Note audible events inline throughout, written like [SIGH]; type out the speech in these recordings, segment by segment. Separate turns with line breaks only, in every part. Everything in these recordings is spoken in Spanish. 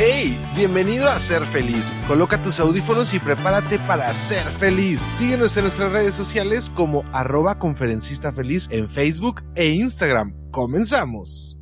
Hey, bienvenido a Ser Feliz. Coloca tus audífonos y prepárate para ser feliz. Síguenos en nuestras redes sociales como arroba conferencista feliz en Facebook e Instagram. Comenzamos.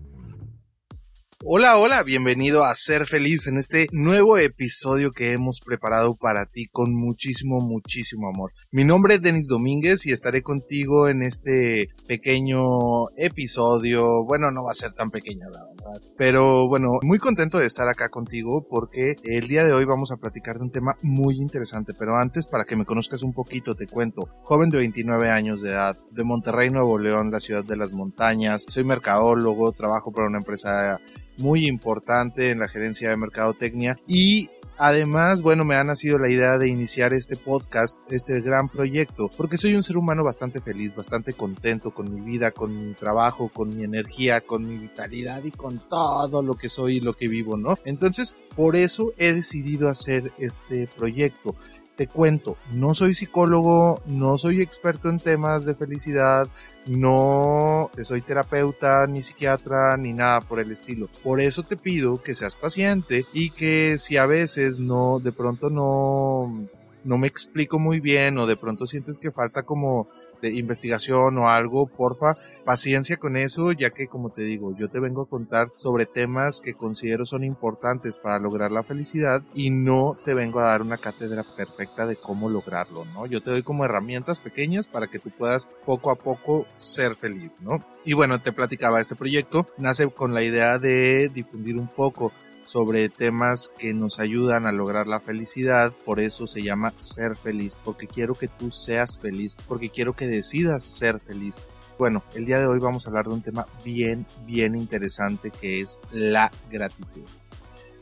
Hola, hola, bienvenido a Ser Feliz en este nuevo episodio que hemos preparado para ti con muchísimo, muchísimo amor. Mi nombre es Denis Domínguez y estaré contigo en este pequeño episodio. Bueno, no va a ser tan pequeño, la verdad. Pero bueno, muy contento de estar acá contigo porque el día de hoy vamos a platicar de un tema muy interesante. Pero antes, para que me conozcas un poquito, te cuento. Joven de 29 años de edad, de Monterrey, Nuevo León, la ciudad de las montañas. Soy mercadólogo, trabajo para una empresa muy importante en la gerencia de mercadotecnia y Además, bueno, me ha nacido la idea de iniciar este podcast, este gran proyecto, porque soy un ser humano bastante feliz, bastante contento con mi vida, con mi trabajo, con mi energía, con mi vitalidad y con todo lo que soy y lo que vivo, ¿no? Entonces, por eso he decidido hacer este proyecto. Te cuento, no soy psicólogo, no soy experto en temas de felicidad, no soy terapeuta, ni psiquiatra, ni nada por el estilo. Por eso te pido que seas paciente y que si a veces no, de pronto no, no me explico muy bien o de pronto sientes que falta como investigación o algo, porfa, paciencia con eso, ya que como te digo, yo te vengo a contar sobre temas que considero son importantes para lograr la felicidad y no te vengo a dar una cátedra perfecta de cómo lograrlo, ¿no? Yo te doy como herramientas pequeñas para que tú puedas poco a poco ser feliz, ¿no? Y bueno, te platicaba, este proyecto nace con la idea de difundir un poco sobre temas que nos ayudan a lograr la felicidad, por eso se llama ser feliz, porque quiero que tú seas feliz, porque quiero que decidas ser feliz. Bueno, el día de hoy vamos a hablar de un tema bien, bien interesante que es la gratitud.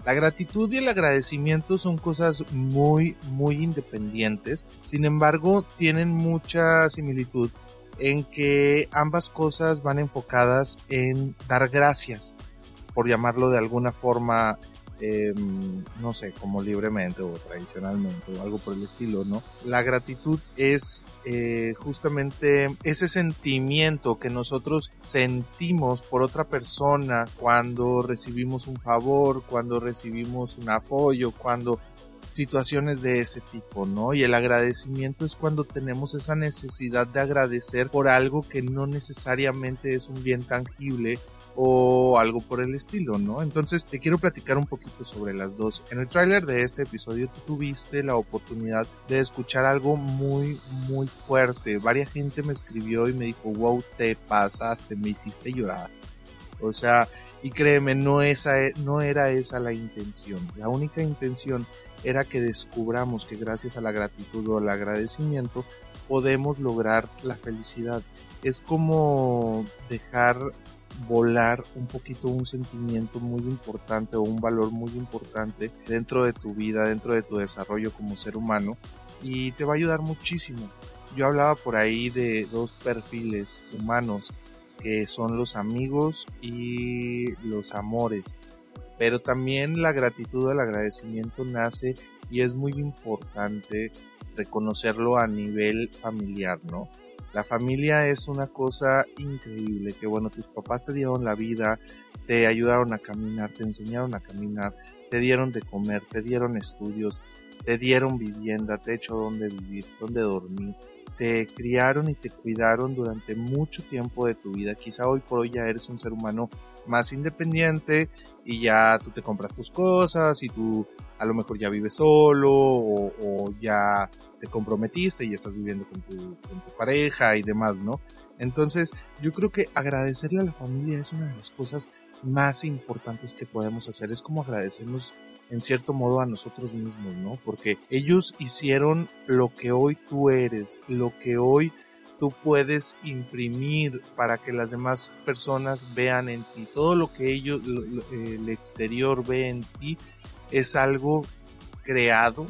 La gratitud y el agradecimiento son cosas muy, muy independientes, sin embargo tienen mucha similitud en que ambas cosas van enfocadas en dar gracias, por llamarlo de alguna forma Em, no sé, como libremente o tradicionalmente o algo por el estilo, ¿no? La gratitud es eh, justamente ese sentimiento que nosotros sentimos por otra persona cuando recibimos un favor, cuando recibimos un apoyo, cuando situaciones de ese tipo, ¿no? Y el agradecimiento es cuando tenemos esa necesidad de agradecer por algo que no necesariamente es un bien tangible o algo por el estilo, ¿no? Entonces te quiero platicar un poquito sobre las dos. En el tráiler de este episodio tuviste la oportunidad de escuchar algo muy, muy fuerte. Varia gente me escribió y me dijo, wow, te pasaste, me hiciste llorar. O sea, y créeme, no, esa, no era esa la intención. La única intención era que descubramos que gracias a la gratitud o al agradecimiento podemos lograr la felicidad. Es como dejar volar un poquito un sentimiento muy importante o un valor muy importante dentro de tu vida, dentro de tu desarrollo como ser humano y te va a ayudar muchísimo. Yo hablaba por ahí de dos perfiles humanos que son los amigos y los amores. Pero también la gratitud, el agradecimiento nace y es muy importante reconocerlo a nivel familiar, ¿no? La familia es una cosa increíble, que bueno, tus papás te dieron la vida, te ayudaron a caminar, te enseñaron a caminar, te dieron de comer, te dieron estudios, te dieron vivienda, te hecho donde vivir, donde dormir, te criaron y te cuidaron durante mucho tiempo de tu vida. Quizá hoy por hoy ya eres un ser humano más independiente y ya tú te compras tus cosas y tú a lo mejor ya vives solo o, ya te comprometiste y estás viviendo con tu, pareja y demás, ¿no? Entonces yo creo que agradecerle a la familia es una de las cosas más importantes que podemos hacer. Es como agradecernos en cierto modo a nosotros mismos, ¿no? Porque ellos hicieron lo que hoy tú eres, lo que hoy puedes imprimir para que las demás personas vean en ti. Todo lo que ellos, el exterior ve en ti es algo creado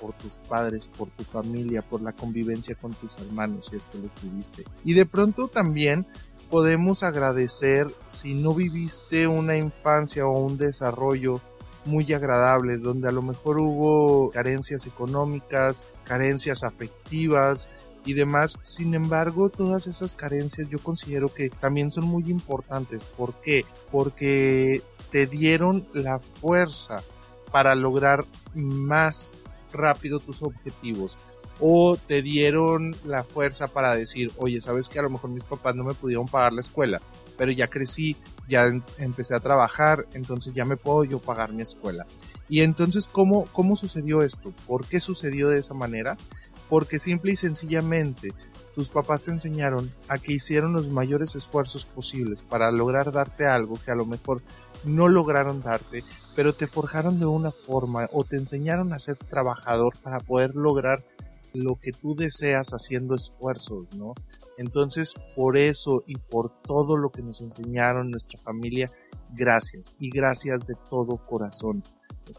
por tus padres, por tu familia, por la convivencia con tus hermanos, si es que lo tuviste. Y de pronto también podemos agradecer si no viviste una infancia o un desarrollo muy agradable, donde a lo mejor hubo carencias económicas, carencias afectivas, y demás. Sin embargo, todas esas carencias yo considero que también son muy importantes. ¿Por qué? Porque te dieron la fuerza para lograr más rápido tus objetivos o te dieron la fuerza para decir, oye, sabes que a lo mejor mis papás no me pudieron pagar la escuela, pero ya crecí, ya empecé a trabajar, entonces ya me puedo yo pagar mi escuela. Y entonces, ¿cómo, cómo sucedió esto? ¿Por qué sucedió de esa manera? Porque simple y sencillamente tus papás te enseñaron a que hicieron los mayores esfuerzos posibles para lograr darte algo que a lo mejor no lograron darte, pero te forjaron de una forma o te enseñaron a ser trabajador para poder lograr lo que tú deseas haciendo esfuerzos, ¿no? Entonces, por eso y por todo lo que nos enseñaron nuestra familia, gracias y gracias de todo corazón.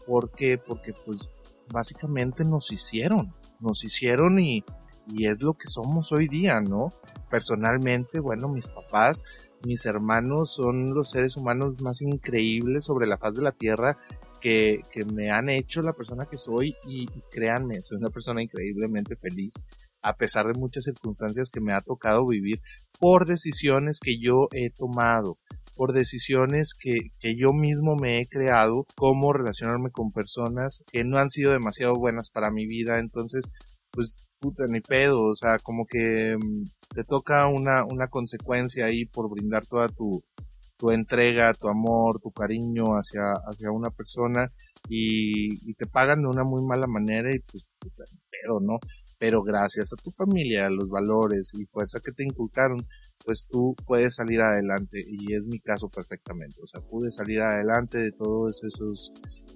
¿Por qué? Porque pues básicamente nos hicieron, nos hicieron y, y es lo que somos hoy día, ¿no? Personalmente, bueno, mis papás, mis hermanos son los seres humanos más increíbles sobre la faz de la tierra que, que me han hecho la persona que soy y, y, créanme, soy una persona increíblemente feliz a pesar de muchas circunstancias que me ha tocado vivir por decisiones que yo he tomado, por decisiones que, que yo mismo me he creado, cómo relacionarme con personas que no han sido demasiado buenas para mi vida, entonces pues puta, ni pedo, o sea, como que mm, te toca una, una consecuencia ahí por brindar toda tu, tu entrega, tu amor, tu cariño hacia, hacia una persona y, y te pagan de una muy mala manera y pues, puta, pero no, pero gracias a tu familia, a los valores y fuerza que te inculcaron, pues tú puedes salir adelante y es mi caso perfectamente, o sea, pude salir adelante de todos esos,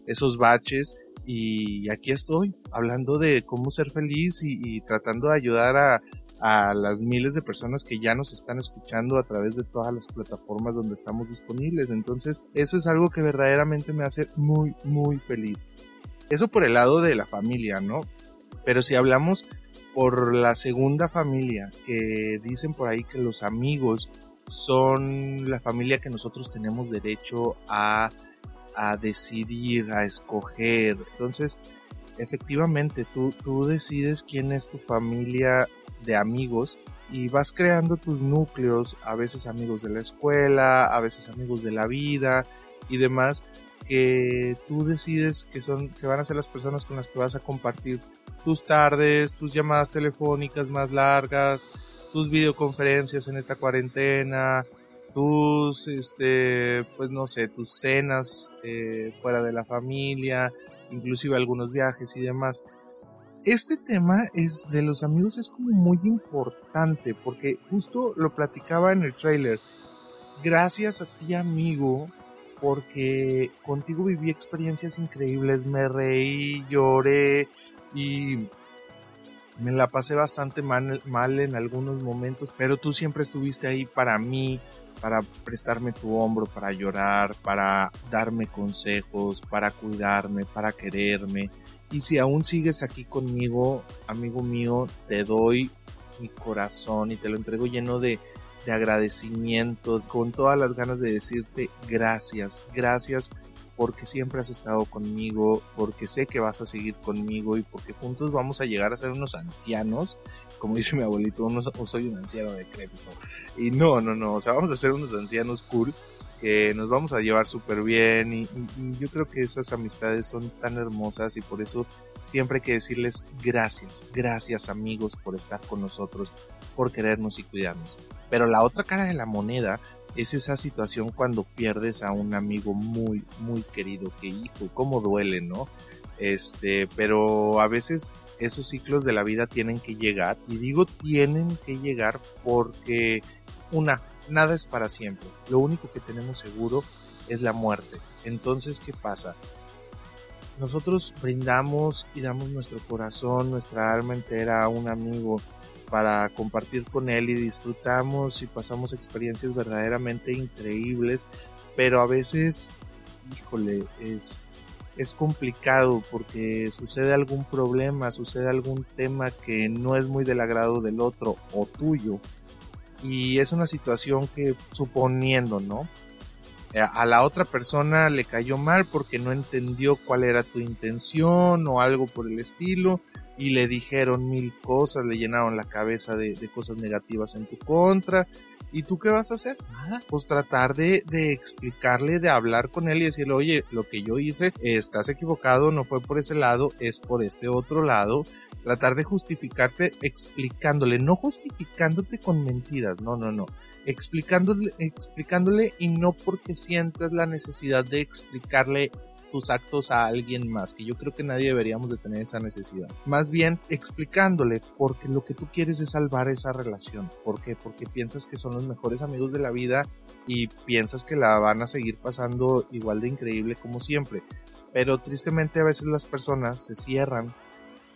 esos baches y aquí estoy hablando de cómo ser feliz y, tratando de ayudar a, a, las miles de personas que ya nos están escuchando a través de todas las plataformas donde estamos disponibles. Entonces, eso es algo que verdaderamente me hace muy, muy feliz. Eso por el lado de la familia, ¿no? Pero si hablamos por la segunda familia, que dicen por ahí que los amigos son la familia que nosotros tenemos derecho a a decidir, a escoger. Entonces, efectivamente, tú, tú decides quién es tu familia de amigos y vas creando tus núcleos, a veces amigos de la escuela, a veces amigos de la vida y demás, que tú decides que son, que van a ser las personas con las que vas a compartir tus tardes, tus llamadas telefónicas más largas, tus videoconferencias en esta cuarentena, tus, este, pues no sé, tus cenas eh, fuera de la familia, inclusive algunos viajes y demás. Este tema es de los amigos es como muy importante porque justo lo platicaba en el trailer. Gracias a ti amigo porque contigo viví experiencias increíbles, me reí, lloré y me la pasé bastante mal, mal en algunos momentos, pero tú siempre estuviste ahí para mí, para prestarme tu hombro, para llorar, para darme consejos, para cuidarme, para quererme. Y si aún sigues aquí conmigo, amigo mío, te doy mi corazón y te lo entrego lleno de, de agradecimiento, con todas las ganas de decirte gracias, gracias porque siempre has estado conmigo, porque sé que vas a seguir conmigo y porque juntos vamos a llegar a ser unos ancianos, como dice mi abuelito, unos, soy un anciano decrépito. Y no, no, no, o sea, vamos a ser unos ancianos cool que nos vamos a llevar súper bien y, y, yo creo que esas amistades son tan hermosas y por eso siempre hay que decirles gracias, gracias amigos por estar con nosotros, por querernos y cuidarnos. Pero la otra cara de la moneda es esa situación cuando pierdes a un amigo muy, muy querido, que hijo, cómo duele, ¿no? Este, pero a veces esos ciclos de la vida tienen que llegar, y digo tienen que llegar porque, una, nada es para siempre, lo único que tenemos seguro es la muerte. Entonces, ¿qué pasa? Nosotros brindamos y damos nuestro corazón, nuestra alma entera a un amigo, para compartir con él y disfrutamos y pasamos experiencias verdaderamente increíbles, pero a veces, híjole, es, es complicado porque sucede algún problema, sucede algún tema que no es muy del agrado del otro o tuyo. Y es una situación que, suponiendo, ¿no? Eh, a la otra persona le cayó mal porque no entendió cuál era tu intención o algo por el estilo y le dijeron mil cosas, le llenaron la cabeza de, cosas negativas en tu contra ¿Y tú qué vas a hacer? Nada. Pues tratar de, de, explicarle, de hablar con él y decirle, oye, lo que yo hice, estás equivocado, no fue por ese lado, es por este otro lado. Tratar de justificarte explicándole, no justificándote con mentiras, no, no, no. Explicándole, explicándole y no porque sientas la necesidad de explicarle tus actos a alguien más, que yo creo que nadie deberíamos de tener esa necesidad. Más bien explicándole porque lo que tú quieres es salvar esa relación. ¿Por qué? Porque piensas que son los mejores amigos de la vida y piensas que la van a seguir pasando igual de increíble como siempre. Pero tristemente a veces las personas se cierran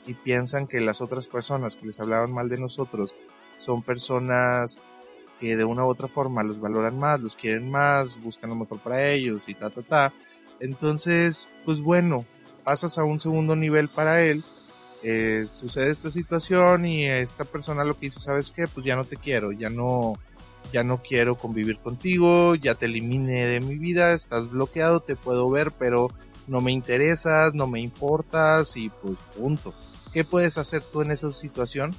y piensan que las otras personas que les hablaban mal de nosotros son personas que de una u otra forma los valoran más, los quieren más, buscan lo mejor para ellos y ta, ta, ta. Entonces, pues bueno, pasas a un segundo nivel para él. Eh, sucede esta situación y esta persona lo que dice, ¿sabes qué? Pues ya no te quiero, ya no, ya no quiero convivir contigo, ya te eliminé de mi vida, estás bloqueado, te puedo ver, pero no me interesas, no me importas y pues punto. ¿Qué puedes hacer tú en esa situación?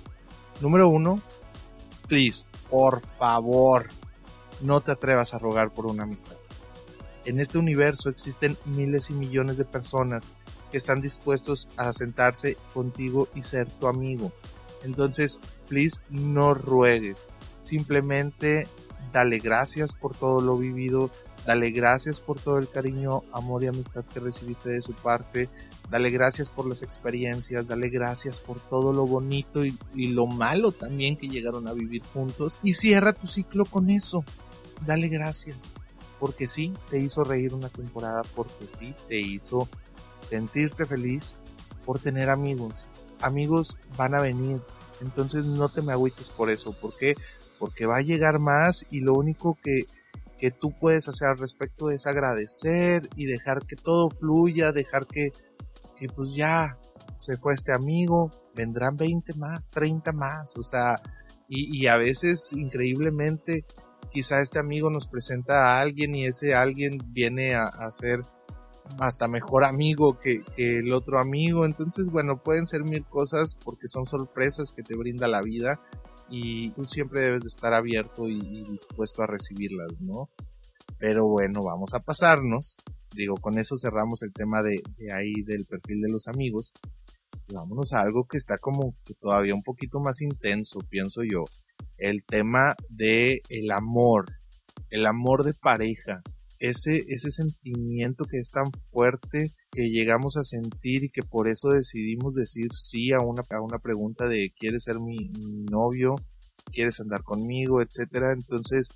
Número uno, please, por favor, no te atrevas a rogar por una amistad. En este universo existen miles y millones de personas que están dispuestos a sentarse contigo y ser tu amigo. Entonces, please, no ruegues. Simplemente dale gracias por todo lo vivido, dale gracias por todo el cariño, amor y amistad que recibiste de su parte, dale gracias por las experiencias, dale gracias por todo lo bonito y, y, lo malo también que llegaron a vivir juntos. Y cierra tu ciclo con eso, dale gracias porque sí te hizo reír una temporada, porque sí te hizo sentirte feliz por tener amigos. Amigos van a venir, entonces no te me agüites por eso, ¿por qué? Porque va a llegar más y lo único que, que tú puedes hacer al respecto es agradecer y dejar que todo fluya, dejar que, que pues ya se fue este amigo, vendrán 20 más, 30 más, o sea, y, y a veces increíblemente quizá este amigo nos presenta a alguien y ese alguien viene a, ser hasta mejor amigo que, el otro amigo. Entonces, bueno, pueden ser mil cosas porque son sorpresas que te brinda la vida y tú siempre debes de estar abierto y, dispuesto a recibirlas, ¿no? Pero bueno, vamos a pasarnos. Digo, con eso cerramos el tema de, de ahí del perfil de los amigos. Y vámonos a algo que está como que todavía un poquito más intenso, pienso yo el tema de el amor, el amor de pareja, ese, ese sentimiento que es tan fuerte que llegamos a sentir y que por eso decidimos decir sí a una, a una pregunta de ¿quieres ser mi, novio? ¿Quieres andar conmigo? etcétera. Entonces,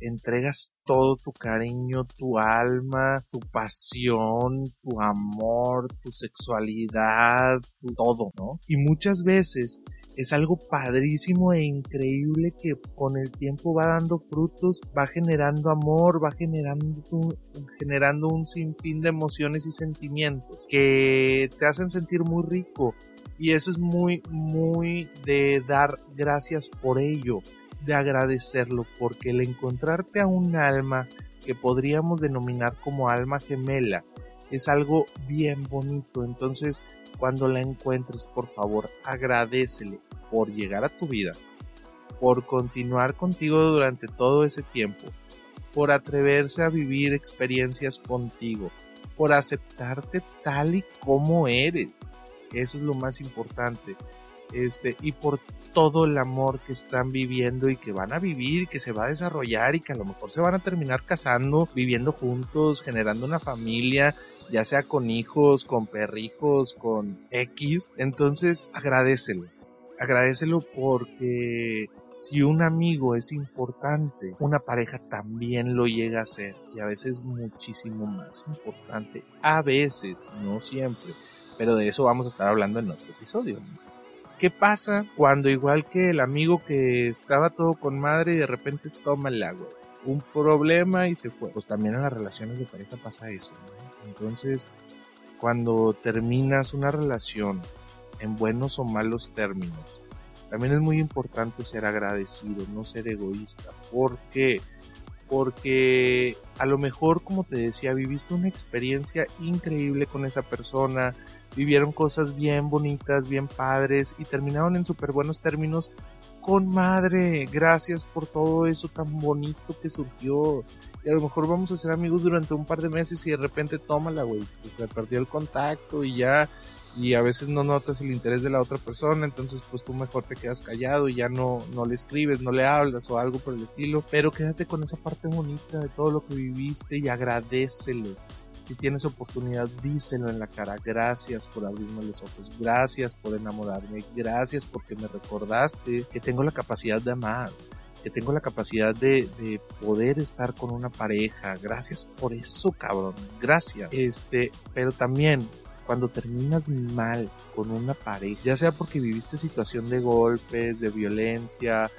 entregas todo tu cariño, tu alma, tu pasión, tu amor, tu sexualidad, todo, ¿no? Y muchas veces es algo padrísimo e increíble que con el tiempo va dando frutos, va generando amor, va generando un, generando un sinfín de emociones y sentimientos que te hacen sentir muy rico. Y eso es muy, muy de dar gracias por ello de agradecerlo porque el encontrarte a un alma que podríamos denominar como alma gemela es algo bien bonito. Entonces, cuando la encuentres, por favor, agradecele por llegar a tu vida, por continuar contigo durante todo ese tiempo, por atreverse a vivir experiencias contigo, por aceptarte tal y como eres. Eso es lo más importante. Este, y por todo el amor que están viviendo y que van a vivir, que se va a desarrollar y que a lo mejor se van a terminar casando, viviendo juntos, generando una familia, ya sea con hijos, con perrijos, con X. Entonces, agradecelo. Agradecelo porque si un amigo es importante, una pareja también lo llega a ser y a veces muchísimo más importante. A veces, no siempre, pero de eso vamos a estar hablando en otro episodio. ¿Qué pasa cuando igual que el amigo que estaba todo con madre y de repente toma el agua? Un problema y se fue. Pues también en las relaciones de pareja pasa eso. Entonces, cuando terminas una relación en buenos o malos términos, también es muy importante ser agradecido, no ser egoísta. ¿Por qué? Porque a lo mejor, como te decía, viviste una experiencia increíble con esa persona, vivieron cosas bien bonitas, bien padres y terminaron en súper buenos términos, con madre, gracias por todo eso tan bonito que surgió. Y a lo mejor vamos a ser amigos durante un par de meses y de repente tómala, güey. Te perdió el contacto y ya y a veces no notas el interés de la otra persona, entonces pues tú mejor te quedas callado y ya no, no le escribes, no le hablas o algo por el estilo, pero quédate con esa parte bonita de todo lo que viviste y agradecele. Si tienes oportunidad, díselo en la cara. Gracias por abrirme los ojos. Gracias por enamorarme. Gracias porque me recordaste que tengo la capacidad de amar que tengo la capacidad de, de, poder estar con una pareja. Gracias por eso, cabrón. Gracias. Este, pero también cuando terminas mal con una pareja, ya sea porque viviste situación de golpes, de violencia,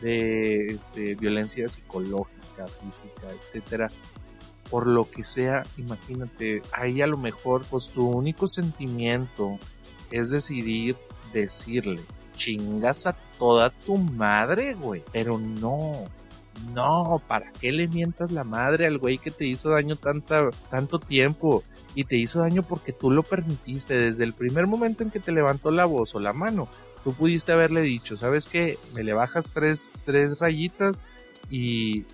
de este, violencia psicológica, física, etcétera, por lo que sea, imagínate, ahí a lo mejor, pues tu único sentimiento es decidir decirle, chingas a toda tu madre, güey, pero no, no, ¿para qué le mientas la madre al güey que te hizo daño tanta, tanto tiempo? Y te hizo daño porque tú lo permitiste desde el primer momento en que te levantó la voz o la mano. Tú pudiste haberle dicho, ¿sabes qué? Me le bajas tres, tres rayitas y...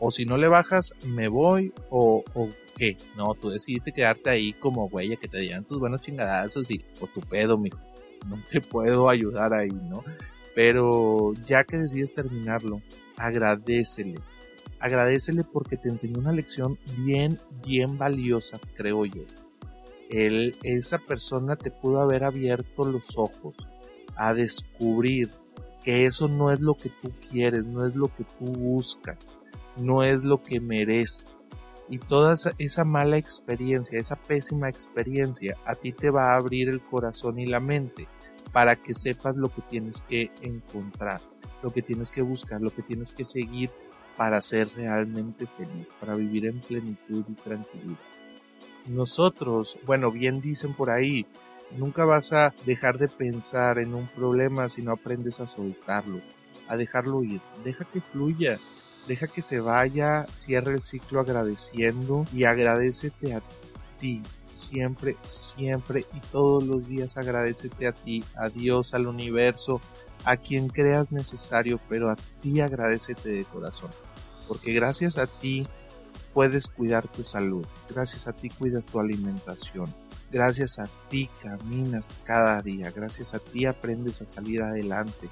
O si no le bajas, me voy o, o qué. No, tú decidiste quedarte ahí como güey, que te dieran tus buenos chingadazos y pues tu pedo, mijo. No te [LAUGHS] puedo ayudar ahí, ¿no? Pero ya que decides terminarlo, agradecele. Agradecele porque te enseñó una lección bien, bien valiosa, creo yo. Él, esa persona te pudo haber abierto los ojos a descubrir que eso no es lo que tú quieres, no es lo que tú buscas, no es lo que mereces. Y toda esa, mala experiencia, esa pésima experiencia, a ti te va a abrir el corazón y la mente para que sepas lo que tienes que encontrar lo que tienes que buscar, lo que tienes que seguir para ser realmente feliz, para vivir en plenitud y tranquilidad. Nosotros, bueno, bien dicen por ahí, nunca vas a dejar de pensar en un problema si no aprendes a soltarlo, a dejarlo ir, deja que fluya, deja que se vaya, cierra el ciclo agradeciendo y agradecete a ti, siempre, siempre y todos los días. Agradecete a ti, a Dios, al universo, a quien creas necesario, pero a ti agradecete de corazón, porque gracias a ti puedes cuidar tu salud, gracias a ti cuidas tu alimentación, gracias a ti caminas cada día, gracias a ti aprendes a salir adelante,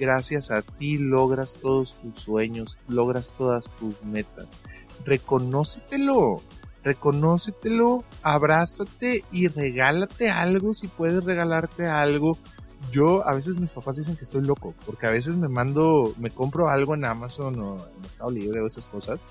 gracias a ti logras todos tus sueños, logras todas tus metas. Reconócetelo, reconócetelo, abrázate y regálate algo si puedes regalarte algo yo a veces mis papás dicen que estoy loco, porque a veces me mando, me compro algo en Amazon o en Mercado Libre o esas cosas.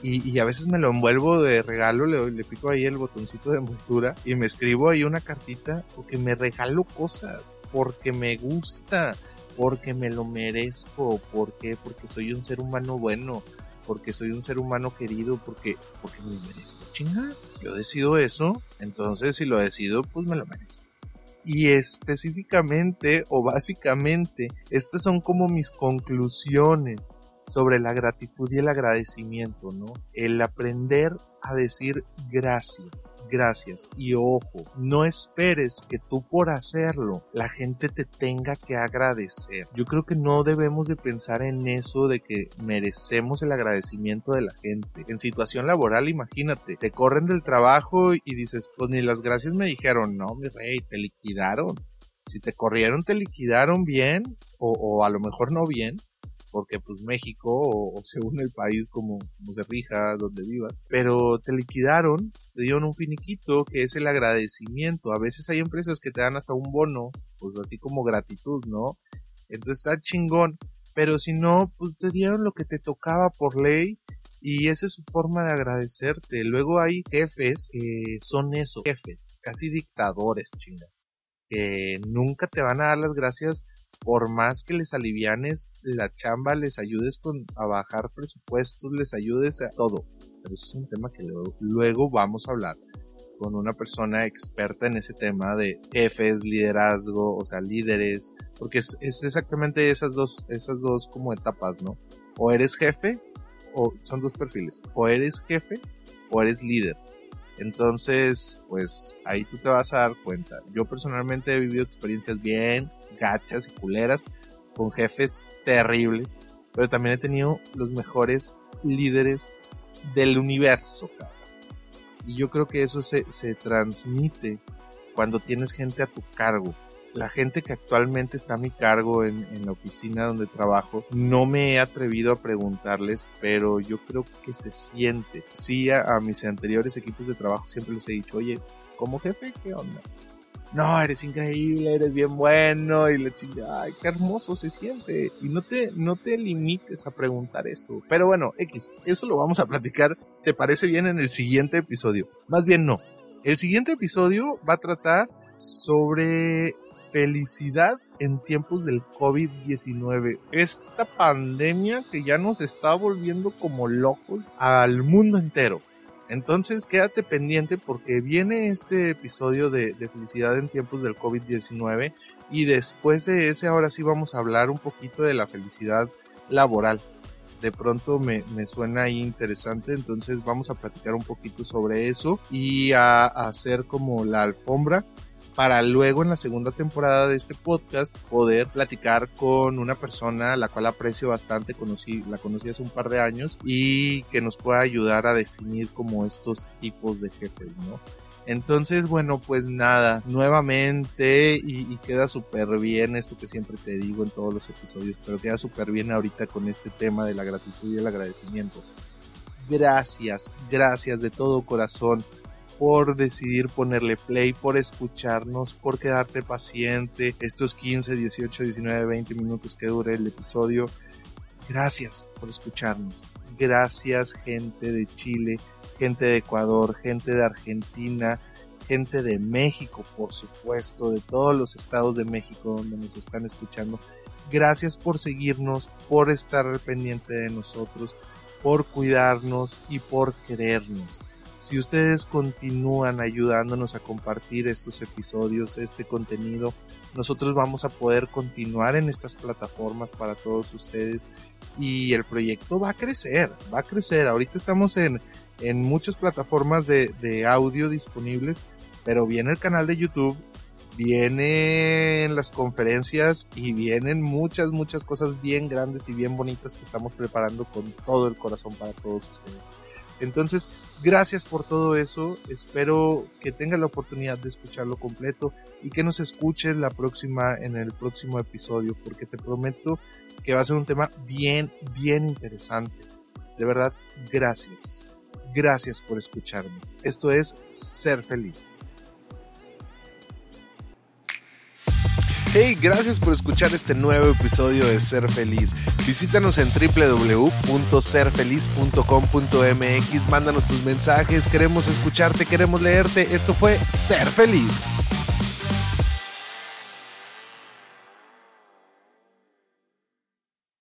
Y, a veces me lo envuelvo de regalo, le, pico ahí el botoncito de envoltura y me escribo ahí una cartita porque me regalo cosas, porque me gusta, porque me lo merezco, porque, porque soy un ser humano bueno, porque soy un ser humano querido, porque, porque me lo merezco, chinga. Yo decido eso, entonces si lo decido, pues me lo merezco y específicamente o básicamente estas son como mis conclusiones sobre la gratitud y el agradecimiento, ¿no? El aprender a decir gracias, gracias y ojo, no esperes que tú por hacerlo la gente te tenga que agradecer. Yo creo que no debemos de pensar en eso de que merecemos el agradecimiento de la gente. En situación laboral, imagínate, te corren del trabajo y dices, pues ni las gracias me dijeron, no, mi rey, te liquidaron. Si te corrieron, te liquidaron bien o, o a lo mejor no bien, porque pues México o, según el país como, como se rija, donde vivas, pero te liquidaron, te dieron un finiquito que es el agradecimiento. A veces hay empresas que te dan hasta un bono, pues así como gratitud, ¿no? Entonces está chingón, pero si no, pues te dieron lo que te tocaba por ley y esa es su forma de agradecerte. Luego hay jefes que son eso, jefes, casi dictadores, chinga, que nunca te van a dar las gracias por más que les alivianes la chamba, les ayudes con, a bajar presupuestos, les ayudes a todo. Pero eso es un tema que luego, vamos a hablar con una persona experta en ese tema de jefes, liderazgo, o sea, líderes, porque es, es, exactamente esas dos, esas dos como etapas, ¿no? O eres jefe, o son dos perfiles, o eres jefe, o eres líder. Entonces, pues ahí tú te vas a dar cuenta. Yo personalmente he vivido experiencias bien gachas y culeras, con jefes terribles, pero también he tenido los mejores líderes del universo. Y yo creo que eso se, se transmite cuando tienes gente a tu cargo la gente que actualmente está a mi cargo en, la oficina donde trabajo, no me he atrevido a preguntarles, pero yo creo que se siente. Sí, a, mis anteriores equipos de trabajo siempre les he dicho, oye, como jefe, ¿qué onda? No, eres increíble, eres bien bueno y le chingada, ay, qué hermoso se siente. Y no te, no te limites a preguntar eso. Pero bueno, X, eso lo vamos a platicar, ¿te parece bien en el siguiente episodio? Más bien no. El siguiente episodio va a tratar sobre felicidad en tiempos del COVID-19. Esta pandemia que ya nos está volviendo como locos al mundo entero. Entonces quédate pendiente porque viene este episodio de, felicidad en tiempos del COVID-19 y después de ese ahora sí vamos a hablar un poquito de la felicidad laboral. De pronto me, me suena ahí interesante, entonces vamos a platicar un poquito sobre eso y a hacer como la alfombra para luego en la segunda temporada de este podcast poder platicar con una persona la cual aprecio bastante, conocí, la conocí hace un par de años y que nos pueda ayudar a definir como estos tipos de jefes, ¿no? Entonces, bueno, pues nada, nuevamente y, y queda súper bien esto que siempre te digo en todos los episodios, pero queda súper bien ahorita con este tema de la gratitud y el agradecimiento. Gracias, gracias de todo corazón por decidir ponerle play, por escucharnos, por quedarte paciente estos 15, 18, 19, 20 minutos que dure el episodio. Gracias por escucharnos. Gracias gente de Chile, gente de Ecuador, gente de Argentina, gente de México, por supuesto, de todos los estados de México donde nos están escuchando. Gracias por seguirnos, por estar pendiente de nosotros, por cuidarnos y por querernos. Si ustedes continúan ayudándonos a compartir estos episodios, este contenido, nosotros vamos a poder continuar en estas plataformas para todos ustedes y el proyecto va a crecer, va a crecer. Ahorita estamos en, en muchas plataformas de, de audio disponibles, pero viene el canal de YouTube, vienen las conferencias y vienen muchas, muchas cosas bien grandes y bien bonitas que estamos preparando con todo el corazón para todos ustedes. Entonces, gracias por todo eso. Espero que tengas la oportunidad de escucharlo completo y que nos escuches la próxima, en el próximo episodio, porque te prometo que va a ser un tema bien, bien interesante. De verdad, gracias. Gracias por escucharme. Esto es Ser Feliz. Hey, gracias por escuchar este nuevo episodio de Ser Feliz. Visítanos en www.serfeliz.com.mx, mándanos tus mensajes, queremos escucharte, queremos leerte. Esto fue Ser Feliz.